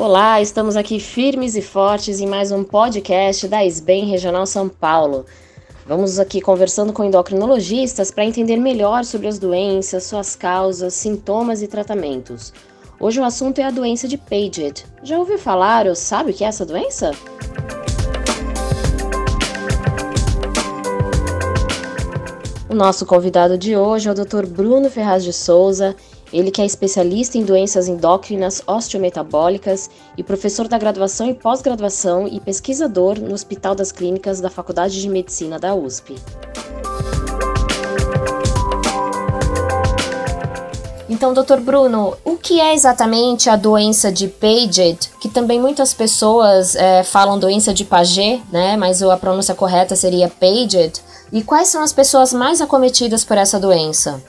Olá, estamos aqui firmes e fortes em mais um podcast da SBEM Regional São Paulo. Vamos aqui conversando com endocrinologistas para entender melhor sobre as doenças, suas causas, sintomas e tratamentos. Hoje o assunto é a doença de Paget. Já ouviu falar ou sabe o que é essa doença? O nosso convidado de hoje é o Dr. Bruno Ferraz de Souza, ele que é especialista em doenças endócrinas osteometabólicas e professor da graduação e pós-graduação e pesquisador no Hospital das Clínicas da Faculdade de Medicina da USP. Então, doutor Bruno, o que é exatamente a doença de Paget, que também muitas pessoas é, falam doença de Paget, né? Mas a pronúncia correta seria Paget. E quais são as pessoas mais acometidas por essa doença?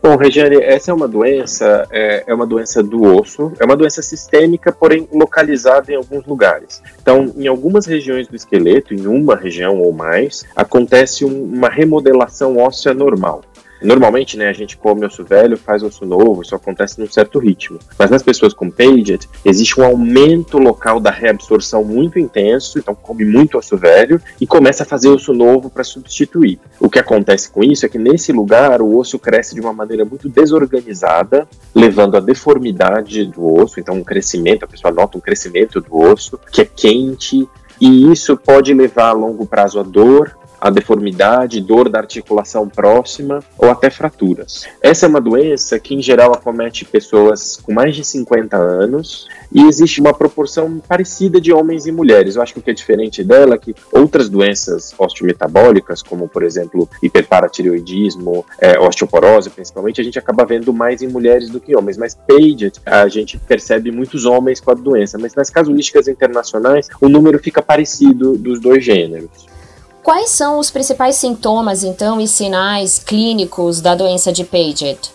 Bom, Regiane, essa é uma doença, é, é, uma doença do osso, é uma doença sistêmica, porém localizada em alguns lugares. Então, em algumas regiões do esqueleto, em uma região ou mais, acontece um, uma remodelação óssea normal. Normalmente, né, a gente come osso velho, faz osso novo, isso acontece num certo ritmo. Mas nas pessoas com Paget, existe um aumento local da reabsorção muito intenso, então come muito osso velho e começa a fazer osso novo para substituir. O que acontece com isso é que nesse lugar o osso cresce de uma maneira muito desorganizada, levando à deformidade do osso, então um crescimento, a pessoa nota um crescimento do osso que é quente, e isso pode levar a longo prazo a dor, a deformidade, dor da articulação próxima ou até fraturas. Essa é uma doença que, em geral, acomete pessoas com mais de 50 anos e existe uma proporção parecida de homens e mulheres. Eu acho que o que é diferente dela é que outras doenças osteometabólicas, como, por exemplo, hiperparatireoidismo, é, osteoporose, principalmente, a gente acaba vendo mais em mulheres do que homens. Mas Paget, a gente percebe muitos homens com a doença. Mas nas casuísticas internacionais, o número fica parecido dos dois gêneros. Quais são os principais sintomas, então, e sinais clínicos da doença de Paget?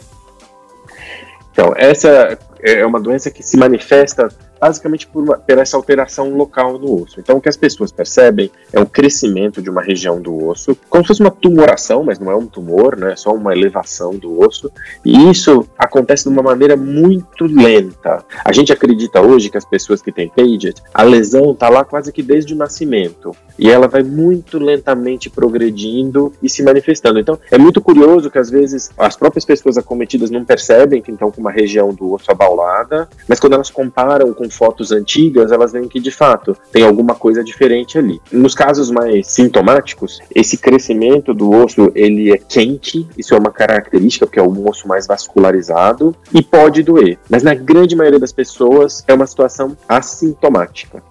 Então, essa é uma doença que se manifesta basicamente por, uma, por essa alteração local no osso. Então, o que as pessoas percebem é o crescimento de uma região do osso, como se fosse uma tumoração, mas não é um tumor, né? é só uma elevação do osso, e isso acontece de uma maneira muito lenta. A gente acredita hoje que as pessoas que têm Paget, a lesão está lá quase que desde o nascimento, e ela vai muito lentamente progredindo e se manifestando. Então, é muito curioso que às vezes as próprias pessoas acometidas não percebem que estão com uma região do osso abaulada, mas quando elas comparam com fotos antigas, elas veem que de fato tem alguma coisa diferente ali. Nos casos mais sintomáticos, esse crescimento do osso ele é quente, isso é uma característica porque é um osso mais vascularizado e pode doer. Mas na grande maioria das pessoas é uma situação assintomática.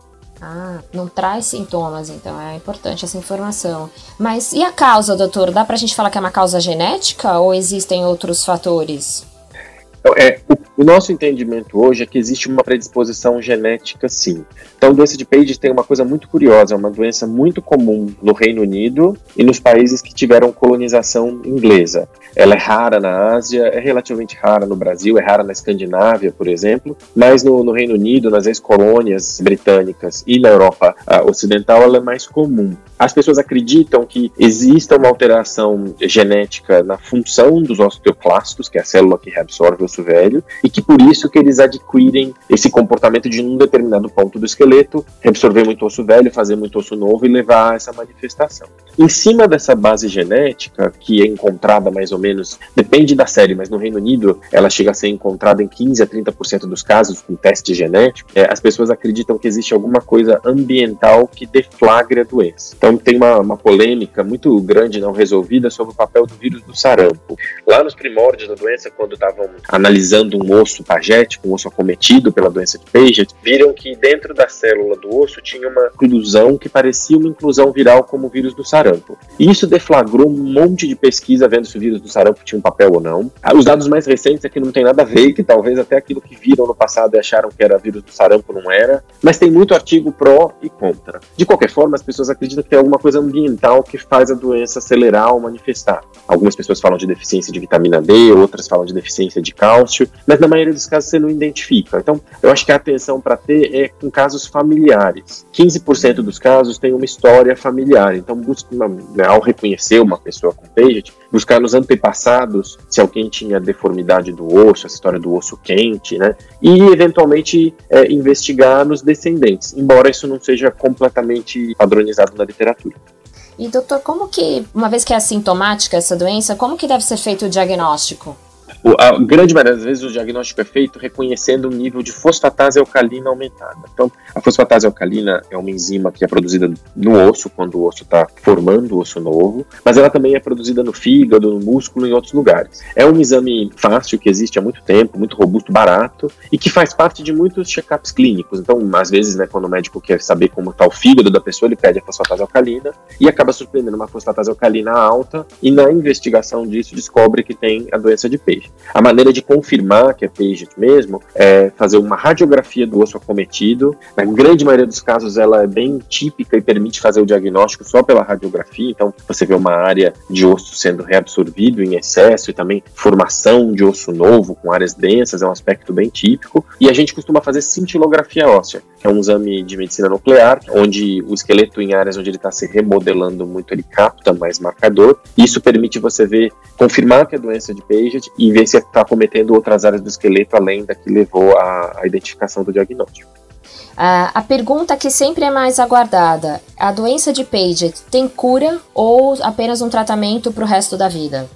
Ah, não traz sintomas, então é importante essa informação. Mas e a causa, doutor? Dá pra gente falar que é uma causa genética ou existem outros fatores? É, o o nosso entendimento hoje é que existe uma predisposição genética, sim. Então, doença de Page tem uma coisa muito curiosa, é uma doença muito comum no Reino Unido e nos países que tiveram colonização inglesa. Ela é rara na Ásia, é relativamente rara no Brasil, é rara na Escandinávia, por exemplo, mas no, no Reino Unido, nas ex-colônias britânicas e na Europa uh, Ocidental, ela é mais comum. As pessoas acreditam que exista uma alteração genética na função dos osteoclastos, que é a célula que reabsorve o osso velho, e que por isso que eles adquirem esse comportamento de um determinado ponto do esqueleto reabsorver muito osso velho, fazer muito osso novo e levar a essa manifestação. Em cima dessa base genética, que é encontrada mais ou menos, depende da série, mas no Reino Unido ela chega a ser encontrada em 15 a 30% dos casos com teste genético, é, as pessoas acreditam que existe alguma coisa ambiental que deflagre a doença. Então tem uma, uma polêmica muito grande não resolvida sobre o papel do vírus do sarampo. Lá nos primórdios da doença, quando estavam analisando um osso pagético, um osso acometido pela doença de Paget, viram que dentro da célula do osso tinha uma inclusão que parecia uma inclusão viral como o vírus do sarampo. E isso deflagrou um monte de pesquisa vendo se o vírus do sarampo tinha um papel ou não. Ah, os dados mais recentes é que não tem nada a ver, que talvez até aquilo que viram no passado e acharam que era vírus do sarampo não era, mas tem muito artigo pró e contra. De qualquer forma, as pessoas acreditam que tem alguma coisa ambiental que faz a doença acelerar ou manifestar. Algumas pessoas falam de deficiência de vitamina D, outras falam de deficiência de cálcio, mas na maioria dos casos você não identifica. Então, eu acho que a atenção para ter é com casos familiares. 15% dos casos tem uma história familiar. Então, busque uma, né, ao reconhecer uma pessoa com Paget, buscar nos antepassados se alguém tinha deformidade do osso, essa história do osso quente, né? E eventualmente é, investigar nos descendentes, embora isso não seja completamente padronizado na literatura. E doutor, como que, uma vez que é assintomática essa doença, como que deve ser feito o diagnóstico? A grande maioria das vezes o diagnóstico é feito reconhecendo o nível de fosfatase alcalina aumentada. Então, a fosfatase alcalina é uma enzima que é produzida no osso, quando o osso está formando o osso novo, mas ela também é produzida no fígado, no músculo e em outros lugares. É um exame fácil, que existe há muito tempo, muito robusto, barato, e que faz parte de muitos check-ups clínicos. Então, às vezes, né, quando o médico quer saber como está o fígado da pessoa, ele pede a fosfatase alcalina e acaba surpreendendo uma fosfatase alcalina alta, e na investigação disso descobre que tem a doença de peixe. A maneira de confirmar que é Paget mesmo é fazer uma radiografia do osso acometido. Na grande maioria dos casos, ela é bem típica e permite fazer o diagnóstico só pela radiografia. Então, você vê uma área de osso sendo reabsorvido em excesso e também formação de osso novo com áreas densas, é um aspecto bem típico. E a gente costuma fazer cintilografia óssea, que é um exame de medicina nuclear, onde o esqueleto, em áreas onde ele está se remodelando muito, ele capta mais marcador. Isso permite você ver, confirmar que é doença de Paget e ver se está cometendo outras áreas do esqueleto além da que levou à, à identificação do diagnóstico. A pergunta que sempre é mais aguardada: a doença de Paget tem cura ou apenas um tratamento para o resto da vida?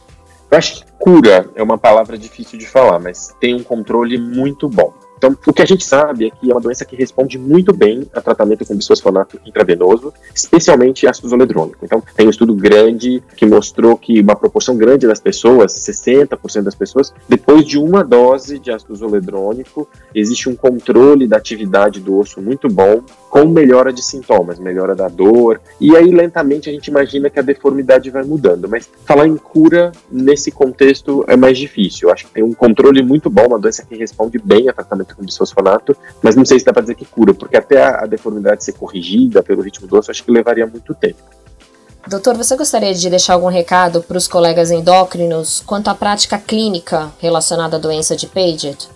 Eu acho que cura é uma palavra difícil de falar, mas tem um controle muito bom. Então, o que a gente sabe é que é uma doença que responde muito bem a tratamento com bisfosfonato intravenoso, especialmente ácido zoledrônico. Então, tem um estudo grande que mostrou que uma proporção grande das pessoas, 60% das pessoas, depois de uma dose de ácido zoledrônico, existe um controle da atividade do osso muito bom, com melhora de sintomas, melhora da dor, e aí lentamente a gente imagina que a deformidade vai mudando. Mas falar em cura nesse contexto é mais difícil. Eu acho que tem um controle muito bom, uma doença que responde bem a tratamento com bisfosfonato, mas não sei se dá para dizer que cura, porque até a, a deformidade ser corrigida pelo ritmo do osso, acho que levaria muito tempo. Doutor, você gostaria de deixar algum recado para os colegas endócrinos quanto à prática clínica relacionada à doença de Paget?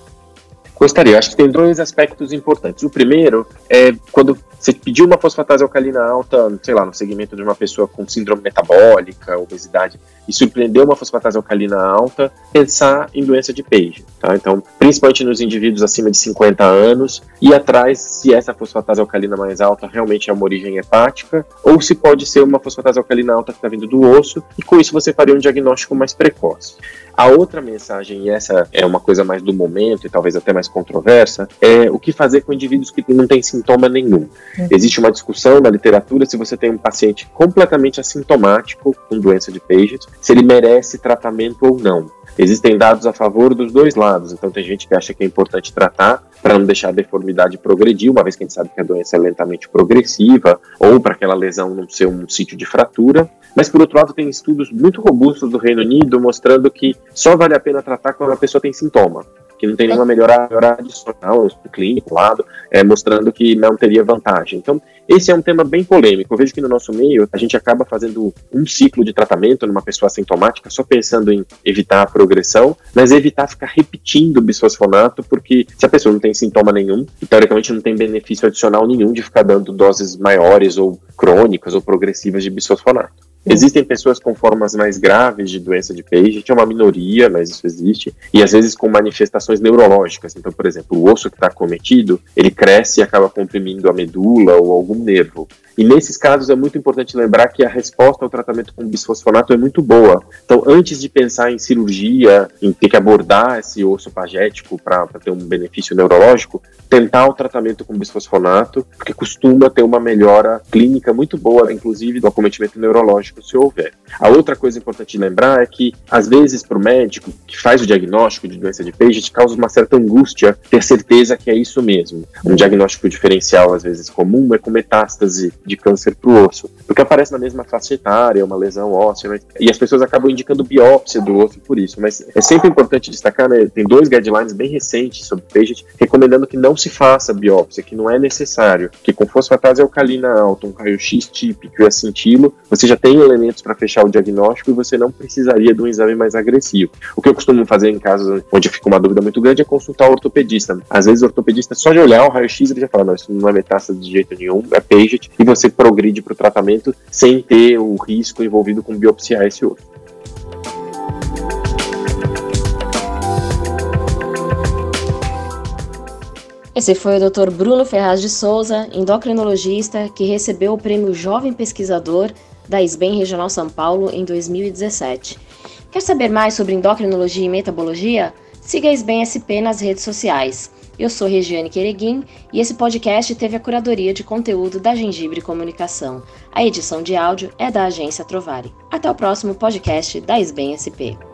Gostaria. Acho que tem dois aspectos importantes. O primeiro é quando você pediu uma fosfatase alcalina alta, sei lá, no segmento de uma pessoa com síndrome metabólica, obesidade, e surpreendeu uma fosfatase alcalina alta, pensar em doença de Page. Tá? Então, principalmente nos indivíduos acima de 50 anos, e atrás se essa fosfatase alcalina mais alta realmente é uma origem hepática, ou se pode ser uma fosfatase alcalina alta que está vindo do osso, e com isso você faria um diagnóstico mais precoce. A outra mensagem, e essa é uma coisa mais do momento e talvez até mais controversa, é o que fazer com indivíduos que não têm sintoma nenhum. Uhum. Existe uma discussão na literatura se você tem um paciente completamente assintomático com doença de Paget, se ele merece tratamento ou não. Existem dados a favor dos dois lados, então tem gente que acha que é importante tratar para não deixar a deformidade progredir, uma vez que a gente sabe que a doença é lentamente progressiva, ou para aquela lesão não ser um sítio de fratura. Mas, por outro lado, tem estudos muito robustos do Reino Unido mostrando que só vale a pena tratar quando a pessoa tem sintoma, que não tem nenhuma melhora, melhora adicional no clínico lado, é, mostrando que não teria vantagem. Então, esse é um tema bem polêmico. Eu vejo que no nosso meio a gente acaba fazendo um ciclo de tratamento numa pessoa assintomática só pensando em evitar a progressão, mas evitar ficar repetindo o bisfosfonato, porque se a pessoa não tem sintoma nenhum, teoricamente não tem benefício adicional nenhum de ficar dando doses maiores ou crônicas ou progressivas de bisfosfonato. Existem pessoas com formas mais graves de doença de Paget, é uma minoria, mas isso existe, e às vezes com manifestações neurológicas. Então, por exemplo, o osso que está cometido, ele cresce e acaba comprimindo a medula ou algum nervo. E nesses casos é muito importante lembrar que a resposta ao tratamento com bisfosfonato é muito boa. Então, antes de pensar em cirurgia, em ter que abordar esse osso pagético para ter um benefício neurológico, tentar o tratamento com bisfosfonato, porque costuma ter uma melhora clínica muito boa, inclusive do acometimento neurológico, se houver. A outra coisa importante de lembrar é que, às vezes, para o médico que faz o diagnóstico de doença de Paget, causa uma certa angústia ter certeza que é isso mesmo. Um diagnóstico diferencial, às vezes, comum é com metástase de câncer para o osso. Porque aparece na mesma faixa etária, uma lesão óssea, mas, e as pessoas acabam indicando biópsia do osso por isso. Mas é sempre importante destacar, né, tem dois guidelines bem recentes sobre Paget recomendando que não se faça biópsia, que não é necessário, que com fosfatase alcalina alta, um raio-x típico e a cintilo, você já tem elementos para fechar o diagnóstico e você não precisaria de um exame mais agressivo. O que eu costumo fazer em casos onde fica uma dúvida muito grande é consultar o ortopedista. Às vezes o ortopedista, só de olhar o raio-x, ele já fala: não, isso não é metástase de jeito nenhum, é Paget, e você progride para o tratamento sem ter o risco envolvido com biopsiar esse osso. Esse foi o Dr. Bruno Ferraz de Souza, endocrinologista, que recebeu o prêmio Jovem Pesquisador da SBEM Regional São Paulo em 2017. Quer saber mais sobre endocrinologia e metabologia? Siga a SBEM SP nas redes sociais. Eu sou Regiane Quereguim e esse podcast teve a curadoria de conteúdo da Gengibre Comunicação. A edição de áudio é da agência Trovari. Até o próximo podcast da SBEM SP.